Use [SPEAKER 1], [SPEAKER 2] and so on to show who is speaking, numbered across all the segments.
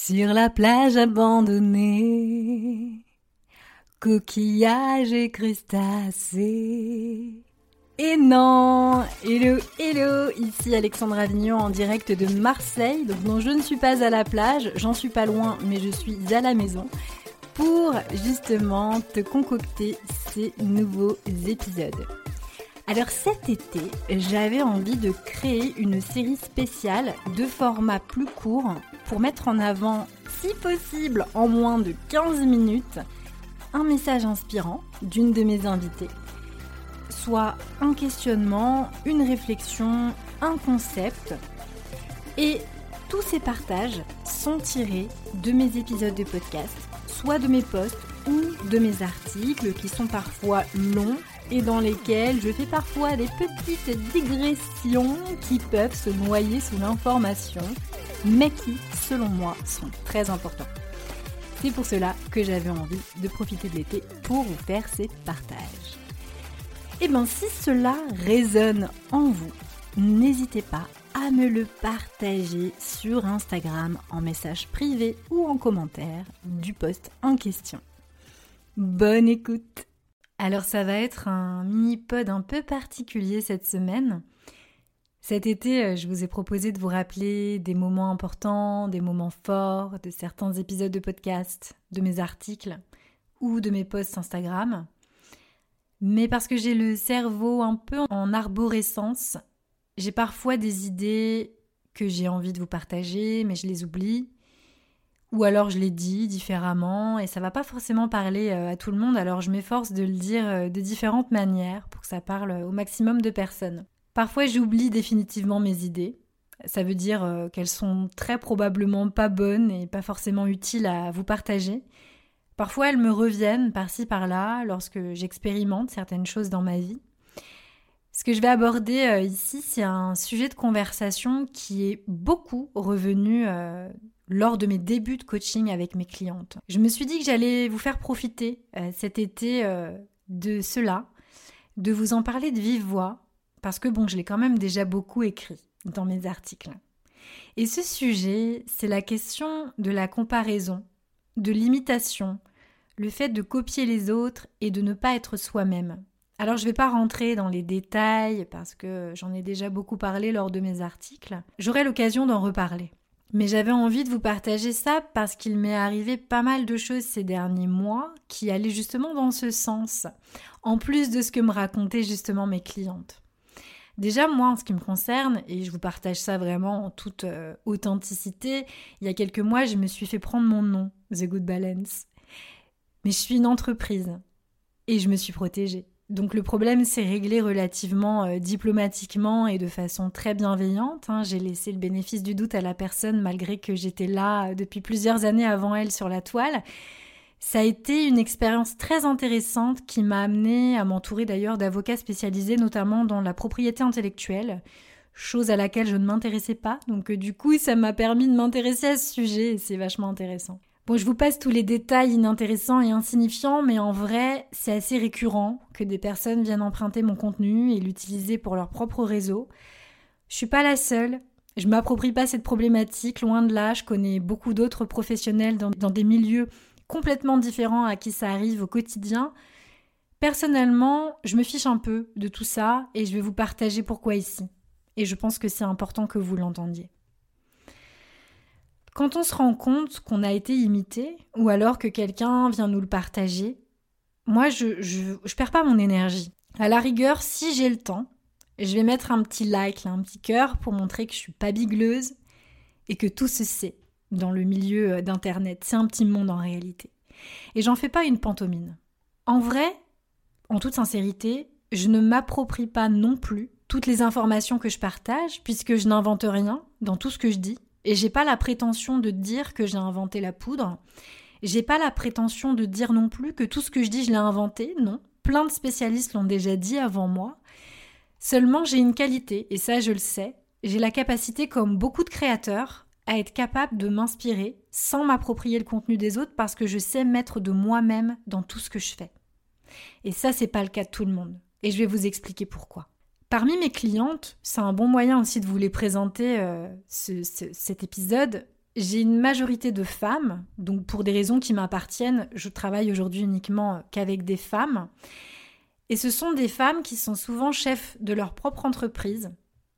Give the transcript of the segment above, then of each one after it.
[SPEAKER 1] Sur la plage abandonnée, coquillages et crustacés. Et non Hello, hello Ici Alexandra Avignon en direct de Marseille. Donc non, je ne suis pas à la plage, j'en suis pas loin, mais je suis à la maison pour justement te concocter ces nouveaux épisodes. Alors cet été, j'avais envie de créer une série spéciale de format plus court pour mettre en avant, si possible en moins de 15 minutes, un message inspirant d'une de mes invitées. Soit un questionnement, une réflexion, un concept. Et tous ces partages sont tirés de mes épisodes de podcast, soit de mes posts ou de mes articles qui sont parfois longs et dans lesquels je fais parfois des petites digressions qui peuvent se noyer sous l'information, mais qui, selon moi, sont très importants. C'est pour cela que j'avais envie de profiter de l'été pour vous faire ces partages. Et eh bien si cela résonne en vous, n'hésitez pas à me le partager sur Instagram en message privé ou en commentaire du post en question. Bonne écoute alors ça va être un mini-pod un peu particulier cette semaine. Cet été, euh, je vous ai proposé de vous rappeler des moments importants, des moments forts de certains épisodes de podcast, de mes articles ou de mes posts Instagram. Mais parce que j'ai le cerveau un peu en arborescence, j'ai parfois des idées que j'ai envie de vous partager, mais je les oublie ou alors je l'ai dit différemment et ça va pas forcément parler euh, à tout le monde, alors je m'efforce de le dire euh, de différentes manières pour que ça parle au maximum de personnes. Parfois j'oublie définitivement mes idées. Ça veut dire euh, qu'elles sont très probablement pas bonnes et pas forcément utiles à vous partager. Parfois elles me reviennent par-ci par-là lorsque j'expérimente certaines choses dans ma vie. Ce que je vais aborder ici, c'est un sujet de conversation qui est beaucoup revenu lors de mes débuts de coaching avec mes clientes. Je me suis dit que j'allais vous faire profiter euh, cet été euh, de cela, de vous en parler de vive voix, parce que bon, je l'ai quand même déjà beaucoup écrit dans mes articles. Et ce sujet, c'est la question de la comparaison, de l'imitation, le fait de copier les autres et de ne pas être soi-même. Alors je ne vais pas rentrer dans les détails parce que j'en ai déjà beaucoup parlé lors de mes articles. J'aurai l'occasion d'en reparler. Mais j'avais envie de vous partager ça parce qu'il m'est arrivé pas mal de choses ces derniers mois qui allaient justement dans ce sens, en plus de ce que me racontaient justement mes clientes. Déjà, moi, en ce qui me concerne, et je vous partage ça vraiment en toute euh, authenticité, il y a quelques mois, je me suis fait prendre mon nom, The Good Balance. Mais je suis une entreprise et je me suis protégée. Donc le problème s'est réglé relativement euh, diplomatiquement et de façon très bienveillante. Hein. J'ai laissé le bénéfice du doute à la personne malgré que j'étais là euh, depuis plusieurs années avant elle sur la toile. Ça a été une expérience très intéressante qui m'a amené à m'entourer d'ailleurs d'avocats spécialisés notamment dans la propriété intellectuelle, chose à laquelle je ne m'intéressais pas. Donc euh, du coup ça m'a permis de m'intéresser à ce sujet et c'est vachement intéressant. Bon, je vous passe tous les détails inintéressants et insignifiants, mais en vrai, c'est assez récurrent que des personnes viennent emprunter mon contenu et l'utiliser pour leur propre réseau. Je suis pas la seule. Je m'approprie pas cette problématique, loin de là. Je connais beaucoup d'autres professionnels dans, dans des milieux complètement différents à qui ça arrive au quotidien. Personnellement, je me fiche un peu de tout ça et je vais vous partager pourquoi ici. Et je pense que c'est important que vous l'entendiez. Quand on se rend compte qu'on a été imité, ou alors que quelqu'un vient nous le partager, moi, je, je, perds pas mon énergie. À la rigueur, si j'ai le temps, je vais mettre un petit like, un petit cœur pour montrer que je suis pas bigleuse et que tout se sait dans le milieu euh, d'Internet. C'est un petit monde en réalité. Et j'en fais pas une pantomime. En vrai, en toute sincérité, je ne m'approprie pas non plus toutes les informations que je partage, puisque je n'invente rien dans tout ce que je dis. Et j'ai pas la prétention de dire que j'ai inventé la poudre. J'ai pas la prétention de dire non plus que tout ce que je dis, je l'ai inventé. Non. Plein de spécialistes l'ont déjà dit avant moi. Seulement, j'ai une qualité, et ça, je le sais. J'ai la capacité, comme beaucoup de créateurs, à être capable de m'inspirer sans m'approprier le contenu des autres parce que je sais mettre de moi-même dans tout ce que je fais. Et ça, c'est pas le cas de tout le monde. Et je vais vous expliquer pourquoi. Parmi mes clientes, c'est un bon moyen aussi de vous les présenter euh, cet épisode. j'ai une majorité de femmes, donc pour des raisons qui m'appartiennent, je travaille aujourd'hui uniquement qu'avec des femmes. Et ce sont des femmes qui sont souvent chefs de leur propre entreprise,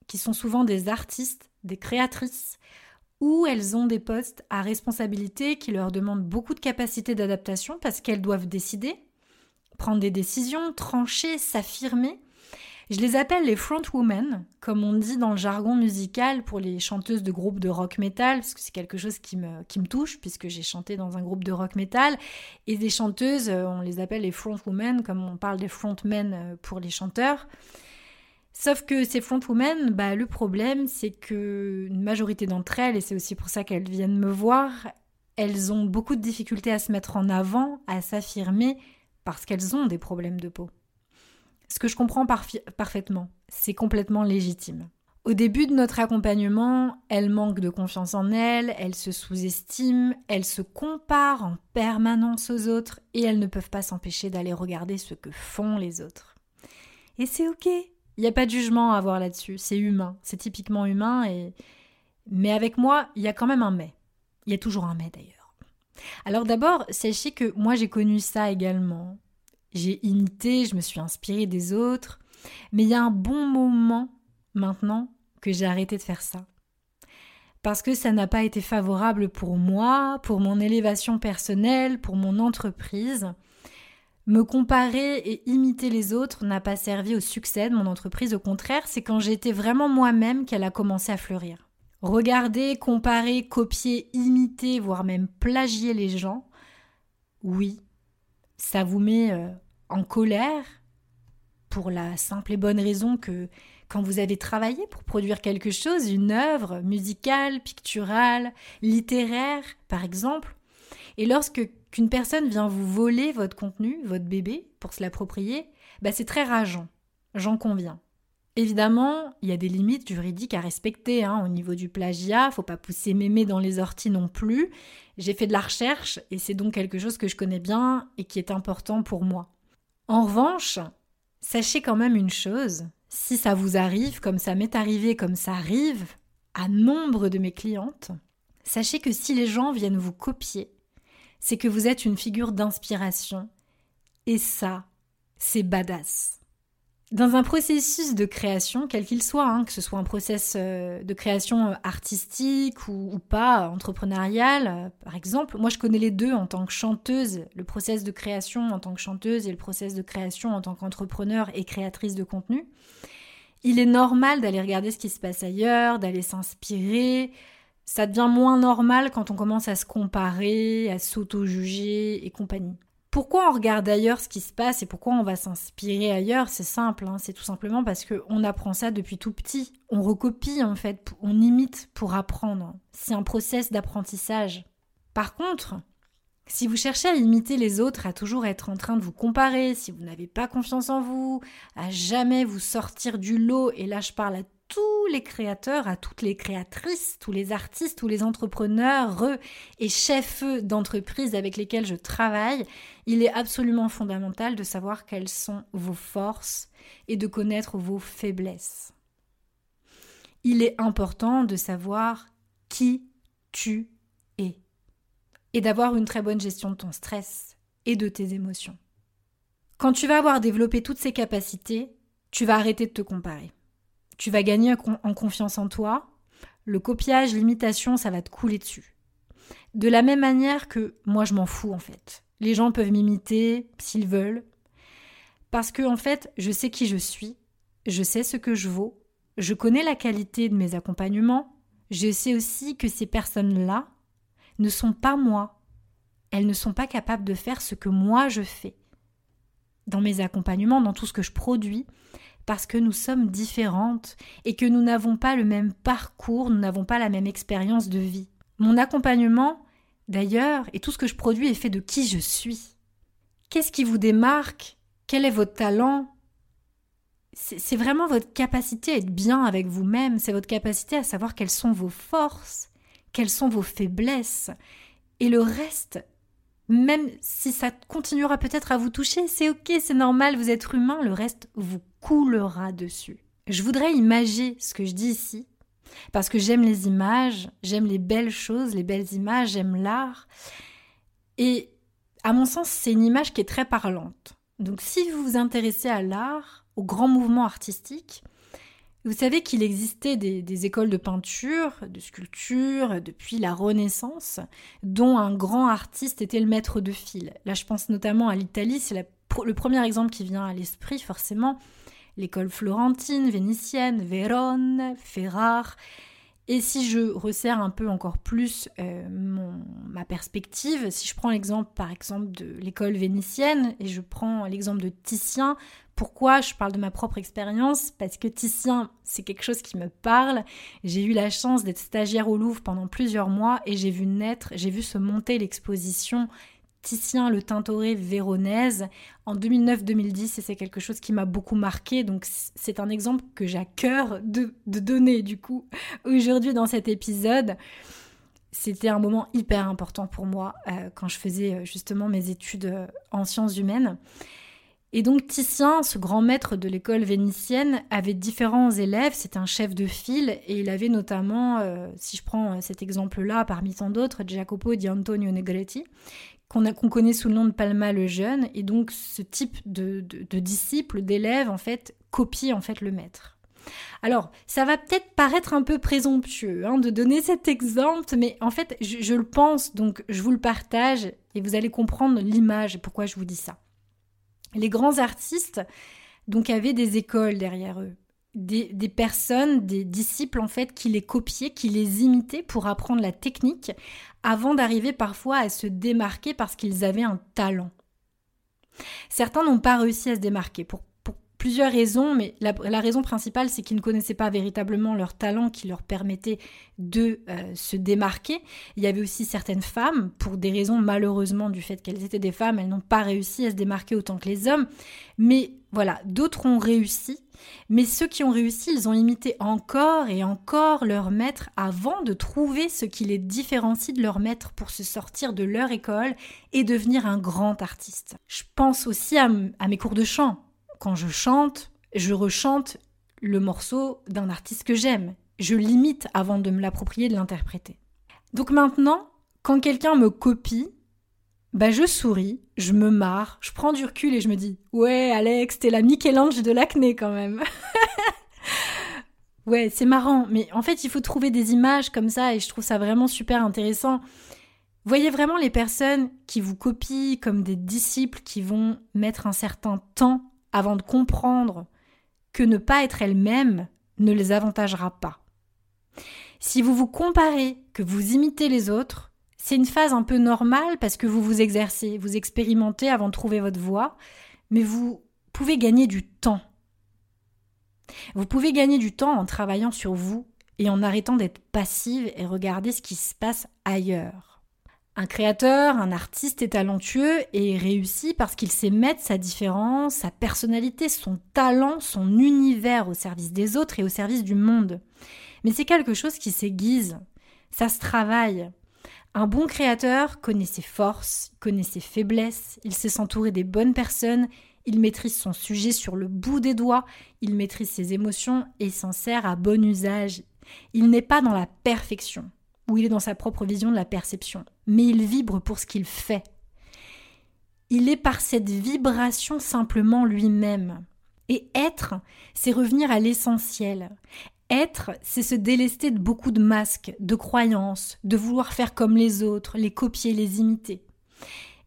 [SPEAKER 1] qui sont souvent des artistes, des créatrices, ou elles ont des postes à responsabilité qui leur demandent beaucoup de capacité d'adaptation parce qu'elles doivent décider, prendre des décisions, trancher, s'affirmer. Je les appelle les front women, comme on dit dans le jargon musical pour les chanteuses de groupes de rock metal, parce que c'est quelque chose qui me, qui me touche, puisque j'ai chanté dans un groupe de rock metal. Et des chanteuses, euh, on les appelle les front women, comme on parle des front men euh, pour les chanteurs. Sauf que ces front women, bah, le problème, c'est que une majorité d'entre elles, et c'est aussi pour ça qu'elles viennent me voir, elles ont beaucoup de difficultés à se mettre en avant, à s'affirmer, parce qu'elles ont des problèmes de peau. Ce que je comprends parfaitement, c'est complètement légitime. Au début de notre accompagnement, elles manquent de confiance en elles, elles se sous-estiment, elles se comparent en permanence aux autres et elles ne peuvent pas s'empêcher d'aller regarder ce que font les autres. Et c'est ok, il n'y a pas de jugement à avoir là-dessus, c'est humain, c'est typiquement humain et mais avec moi, il y a quand même un mais. Il y a toujours un mais d'ailleurs. Alors d'abord, sachez que moi j'ai connu ça également. J'ai imité, je me suis inspirée des autres, mais il y a un bon moment maintenant que j'ai arrêté de faire ça. Parce que ça n'a pas été favorable pour moi, pour mon élévation personnelle, pour mon entreprise. Me comparer et imiter les autres n'a pas servi au succès de mon entreprise, au contraire, c'est quand j'étais vraiment moi-même qu'elle a commencé à fleurir. Regarder, comparer, copier, imiter, voire même plagier les gens, oui, ça vous met euh, en colère pour la simple et bonne raison que quand vous avez travaillé pour produire quelque chose, une œuvre musicale, picturale, littéraire, par exemple, et lorsque qu'une personne vient vous voler votre contenu, votre bébé, pour se l'approprier, bah c'est très rageant. J'en conviens. Évidemment, il y a des limites juridiques à respecter hein, au niveau du plagiat, faut pas pousser mémé dans les orties non plus. J'ai fait de la recherche et c'est donc quelque chose que je connais bien et qui est important pour moi. En revanche, sachez quand même une chose, si ça vous arrive, comme ça m'est arrivé, comme ça arrive à nombre de mes clientes, sachez que si les gens viennent vous copier, c'est que vous êtes une figure d'inspiration. Et ça, c'est badass. Dans un processus de création, quel qu'il soit, hein, que ce soit un process euh, de création euh, artistique ou, pas, entrepreneurial, euh, par exemple, moi je connais les deux en tant que chanteuse, le process de création en tant que chanteuse et le process de création en tant qu'entrepreneur et créatrice de contenu. Il est normal d'aller regarder ce qui se passe ailleurs, d'aller s'inspirer. Ça devient moins normal quand on commence à se comparer, à s'auto-juger et compagnie. Pourquoi on regarde ailleurs ce qui se passe et pourquoi on va s'inspirer ailleurs? C'est simple, hein. c'est tout simplement parce qu'on apprend ça depuis tout petit. On recopie en fait, on imite pour apprendre. C'est un process d'apprentissage. Par contre, si vous cherchez à imiter les autres, à toujours être en train de vous comparer, si vous n'avez pas confiance en vous, à jamais vous sortir du lot, et là je parle à tous les créateurs, à toutes les créatrices, tous les artistes, tous les entrepreneurs et chefs d'entreprise avec lesquels je travaille, il est absolument fondamental de savoir quelles sont vos forces et de connaître vos faiblesses. Il est important de savoir qui tu es et d'avoir une très bonne gestion de ton stress et de tes émotions. Quand tu vas avoir développé toutes ces capacités, tu vas arrêter de te comparer tu vas gagner en confiance en toi. Le copiage, l'imitation, ça va te couler dessus. De la même manière que moi, je m'en fous en fait. Les gens peuvent m'imiter s'ils veulent. Parce que en fait, je sais qui je suis, je sais ce que je vaux, je connais la qualité de mes accompagnements, je sais aussi que ces personnes-là ne sont pas moi. Elles ne sont pas capables de faire ce que moi je fais. Dans mes accompagnements, dans tout ce que je produis, parce que nous sommes différentes et que nous n'avons pas le même parcours, nous n'avons pas la même expérience de vie. Mon accompagnement, d'ailleurs, et tout ce que je produis est fait de qui je suis. Qu'est-ce qui vous démarque? Quel est votre talent? C'est vraiment votre capacité à être bien avec vous-même, c'est votre capacité à savoir quelles sont vos forces, quelles sont vos faiblesses. Et le reste, même si ça continuera peut-être à vous toucher, c'est ok, c'est normal, vous êtes humain, le reste vous coulera dessus. Je voudrais imager ce que je dis ici Parce que j'aime les images, j'aime les belles choses, les belles images, j'aime l'art. Et à mon sens, c'est une image qui est très parlante. Donc si vous vous intéressez à l'art, au grand mouvement artistique, vous savez qu'il existait des, écoles de peinture, de sculpture, depuis la Renaissance, dont un grand artiste était le maître de fil. Là, je pense notamment à l'Italie, c'est le premier exemple qui vient à l'esprit, forcément. L'école florentine, vénitienne, Vérone, Ferrare. Et si je resserre un peu encore plus euh, ma perspective, si je prends l'exemple par exemple de l'école vénitienne et je prends l'exemple de Titien, pourquoi je parle de ma propre expérience Parce que Titien, c'est quelque chose qui me parle. J'ai eu la chance d'être stagiaire au Louvre pendant plusieurs mois et j'ai vu naître, j'ai vu se monter l'exposition Titien le Tintoret véronaise en 2009-2010 et c'est quelque chose qui m'a beaucoup marqué donc c'est un exemple que j'ai à cœur de, donner du coup aujourd'hui dans cet épisode. C'était un moment hyper important pour moi euh, quand je faisais euh, justement mes études euh, en sciences humaines. Et donc Titien, ce grand maître de l'école vénitienne, avait différents élèves, c'était un chef de file, et il avait notamment, si je prends cet exemple-là parmi tant d'autres, Jacopo di Antonio Negretti, qu'on connaît sous le nom de Palma le Jeune, et donc ce type de, disciple, d'élève, en fait, copie en fait le maître. Alors, ça va peut-être paraître un peu présomptueux hein, de donner cet exemple, mais en fait, je, le pense, donc je vous le partage, et vous allez comprendre l'image pourquoi je vous dis ça. Les grands artistes, donc, avaient des écoles derrière eux des, personnes, des disciples en fait, qui les copiaient, qui les imitaient pour apprendre la technique, avant d'arriver parfois à se démarquer parce qu'ils avaient un talent. Certains n'ont pas réussi à se démarquer pour, plusieurs raisons, mais la, raison principale, c'est qu'ils ne connaissaient pas véritablement leur talent qui leur permettait de euh, se démarquer. Il y avait aussi certaines femmes, pour des raisons malheureusement du fait qu'elles étaient des femmes, elles n'ont pas réussi à se démarquer autant que les hommes. Mais voilà, d'autres ont réussi mais ceux qui ont réussi, ils ont imité encore et encore leur maître avant de trouver ce qui les différencie de leur maître pour se sortir de leur école et devenir un grand artiste. Je pense aussi à, mes cours de chant. Quand je chante, je rechante le morceau d'un artiste que j'aime. Je l'imite avant de me l'approprier, de l'interpréter. Donc maintenant, quand quelqu'un me copie, bah je souris, je me marre, je prends du recul et je me dis Ouais, Alex, t'es la Michel-Ange de l'acné quand même. ouais, c'est marrant, mais en fait, il faut trouver des images comme ça et je trouve ça vraiment super intéressant. Voyez vraiment les personnes qui vous copient comme des disciples qui vont mettre un certain temps avant de comprendre que ne pas être elles-mêmes ne les avantagera pas. Si vous vous comparez, que vous imitez les autres, c'est une phase un peu normale parce que vous vous exercez, vous expérimentez avant de trouver votre voie, mais vous pouvez gagner du temps. Vous pouvez gagner du temps en travaillant sur vous et en arrêtant d'être passive et regarder ce qui se passe ailleurs. Un créateur, un artiste est talentueux et réussi parce qu'il sait mettre sa différence, sa personnalité, son talent, son univers au service des autres et au service du monde. Mais c'est quelque chose qui s'aiguise, ça se travaille. Un bon créateur connaît ses forces, connaît ses faiblesses, il sait s'entourer des bonnes personnes, il maîtrise son sujet sur le bout des doigts, il maîtrise ses émotions et s'en sert à bon usage. Il n'est pas dans la perfection, ou il est dans sa propre vision de la perception, mais il vibre pour ce qu'il fait. Il est par cette vibration simplement lui-même. Et être, c'est revenir à l'essentiel. Être, c'est se délester de beaucoup de masques, de croyances, de vouloir faire comme les autres, les copier, les imiter.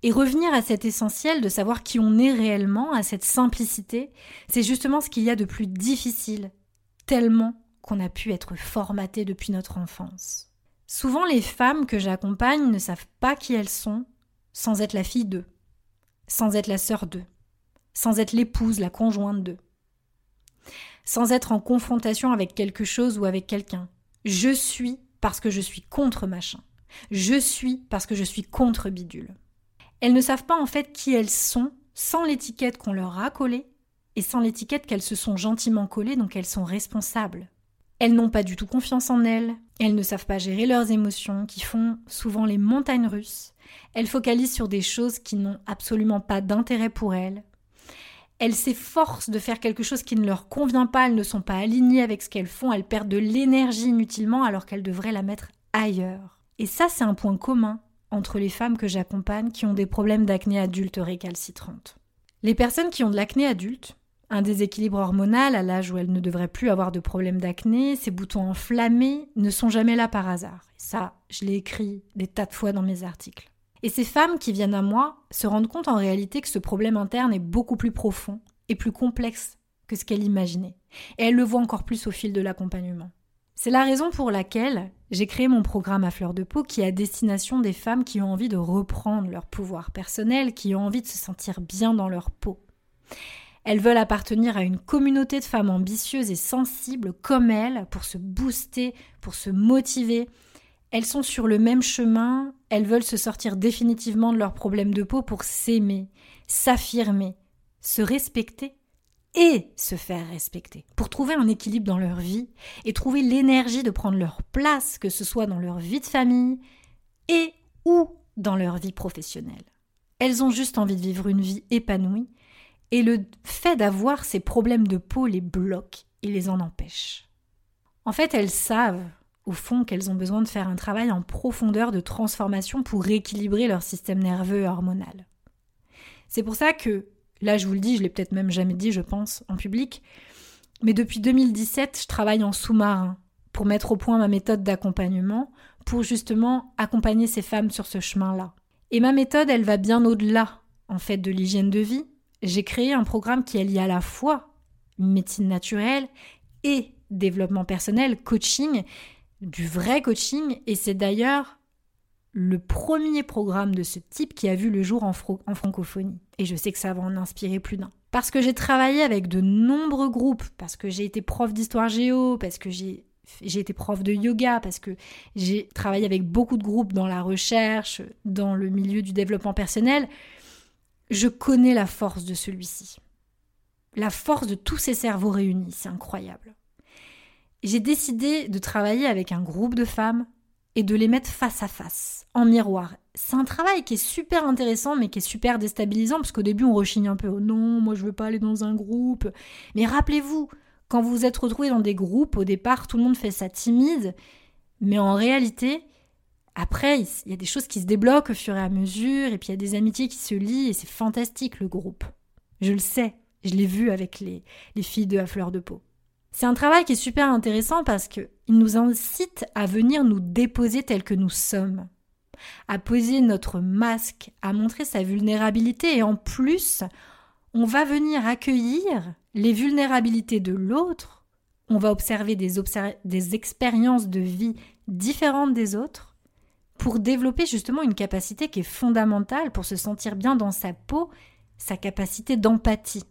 [SPEAKER 1] Et revenir à cet essentiel de savoir qui on est réellement, à cette simplicité, c'est justement ce qu'il y a de plus difficile, tellement qu'on a pu être formaté depuis notre enfance. Souvent les femmes que j'accompagne ne savent pas qui elles sont sans être la fille d'eux, sans être la sœur d'eux, sans être l'épouse, la conjointe d'eux sans être en confrontation avec quelque chose ou avec quelqu'un. Je suis parce que je suis contre machin. Je suis parce que je suis contre bidule. Elles ne savent pas en fait qui elles sont sans l'étiquette qu'on leur a collée et sans l'étiquette qu'elles se sont gentiment collées, donc elles sont responsables. Elles n'ont pas du tout confiance en elles, elles ne savent pas gérer leurs émotions, qui font souvent les montagnes russes, elles focalisent sur des choses qui n'ont absolument pas d'intérêt pour elles, elles s'efforcent de faire quelque chose qui ne leur convient pas, elles ne sont pas alignées avec ce qu'elles font, elles perdent de l'énergie inutilement alors qu'elles devraient la mettre ailleurs. Et ça, c'est un point commun entre les femmes que j'accompagne qui ont des problèmes d'acné adulte récalcitrante. Les personnes qui ont de l'acné adulte, un déséquilibre hormonal à l'âge où elles ne devraient plus avoir de problème d'acné, ces boutons enflammés ne sont jamais là par hasard. Ça, je l'ai écrit des tas de fois dans mes articles. Et ces femmes qui viennent à moi se rendent compte en réalité que ce problème interne est beaucoup plus profond et plus complexe que ce qu'elles imaginaient. Et elles le voient encore plus au fil de l'accompagnement. C'est la raison pour laquelle j'ai créé mon programme à fleur de peau qui est à destination des femmes qui ont envie de reprendre leur pouvoir personnel, qui ont envie de se sentir bien dans leur peau. Elles veulent appartenir à une communauté de femmes ambitieuses et sensibles comme elles pour se booster, pour se motiver. Elles sont sur le même chemin, elles veulent se sortir définitivement de leurs problèmes de peau pour s'aimer, s'affirmer, se respecter et se faire respecter, pour trouver un équilibre dans leur vie et trouver l'énergie de prendre leur place, que ce soit dans leur vie de famille et ou dans leur vie professionnelle. Elles ont juste envie de vivre une vie épanouie et le fait d'avoir ces problèmes de peau les bloque et les en empêche. En fait, elles savent, au fond, qu'elles ont besoin de faire un travail en profondeur de transformation pour rééquilibrer leur système nerveux et hormonal. C'est pour ça que Là, je vous le dis, je l'ai peut-être même jamais dit, je pense, en public. Mais depuis 2017, je travaille en sous-marin pour mettre au point ma méthode d'accompagnement, pour justement accompagner ces femmes sur ce chemin-là. Et ma méthode, elle va bien au-delà, en fait, de l'hygiène de vie. J'ai créé un programme qui allie à la fois médecine naturelle et développement personnel, coaching, du vrai coaching, et c'est d'ailleurs le premier programme de ce type qui a vu le jour en, francophonie. Et je sais que ça va en inspirer plus d'un. Parce que j'ai travaillé avec de nombreux groupes, parce que j'ai été prof d'histoire géo, parce que j'ai j'ai été prof de yoga parce que j'ai travaillé avec beaucoup de groupes dans la recherche, dans le milieu du développement personnel. Je connais la force de celui-ci. La force de tous ces cerveaux réunis, c'est incroyable. J'ai décidé de travailler avec un groupe de femmes et de les mettre face à face, en miroir. C'est un travail qui est super intéressant, mais qui est super déstabilisant, parce qu'au début, on rechigne un peu. Oh non, moi, je veux pas aller dans un groupe. Mais rappelez-vous, quand vous vous êtes retrouvés dans des groupes, au départ, tout le monde fait ça timide, mais en réalité, après, il y a des choses qui se débloquent au fur et à mesure, et puis il y a des amitiés qui se lient, et c'est fantastique, le groupe. Je le sais, je l'ai vu avec les, les filles de à fleur de peau. C'est un travail qui est super intéressant parce qu'il nous incite à venir nous déposer tels que nous sommes, à poser notre masque, à montrer sa vulnérabilité et en plus, on va venir accueillir les vulnérabilités de l'autre, on va observer des expériences de vie différentes des autres pour développer justement une capacité qui est fondamentale pour se sentir bien dans sa peau, sa capacité d'empathie.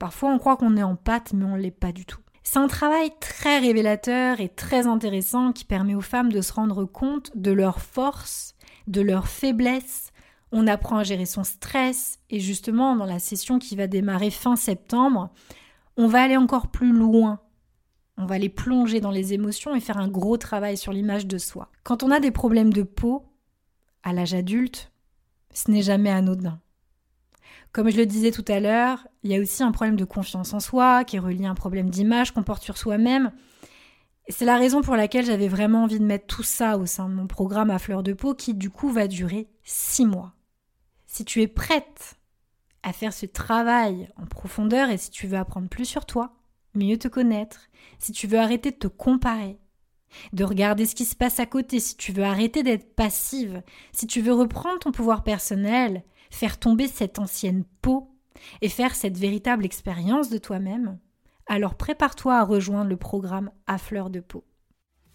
[SPEAKER 1] Parfois, on croit qu'on est en pâte, mais on ne l'est pas du tout. C'est un travail très révélateur et très intéressant qui permet aux femmes de se rendre compte de leurs forces, de leurs faiblesses. On apprend à gérer son stress et justement, dans la session qui va démarrer fin septembre, on va aller encore plus loin. On va aller plonger dans les émotions et faire un gros travail sur l'image de soi. Quand on a des problèmes de peau, à l'âge adulte, ce n'est jamais anodin. Comme je le disais tout à l'heure, il y a aussi un problème de confiance en soi qui est un problème d'image qu'on porte sur soi-même. C'est la raison pour laquelle j'avais vraiment envie de mettre tout ça au sein de mon programme à fleur de peau qui du coup va durer six mois. Si tu es prête à faire ce travail en profondeur et si tu veux apprendre plus sur toi, mieux te connaître, si tu veux arrêter de te comparer, de regarder ce qui se passe à côté, si tu veux arrêter d'être passive, si tu veux reprendre ton pouvoir personnel, faire tomber cette ancienne peau et faire cette véritable expérience de toi-même, alors prépare-toi à rejoindre le programme à fleur de peau.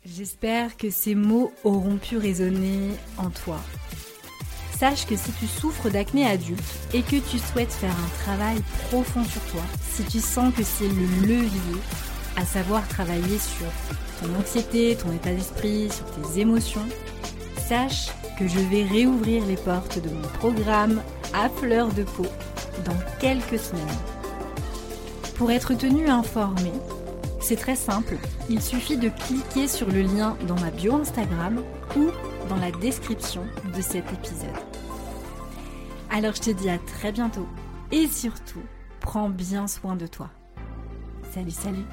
[SPEAKER 1] J'espère que ces mots auront pu résonner en toi. Sache que si tu souffres d'acné adulte et que tu souhaites faire un travail profond sur toi, si tu sens que c'est le levier, à savoir travailler sur ton anxiété, ton état d'esprit, sur tes émotions, sache que je vais réouvrir les portes de mon programme à fleur de peau dans quelques semaines. Pour être tenu informé, c'est très simple, il suffit de cliquer sur le lien dans ma bio Instagram ou dans la description de cet épisode. Alors je te dis à très bientôt et surtout, prends bien soin de toi. Salut, salut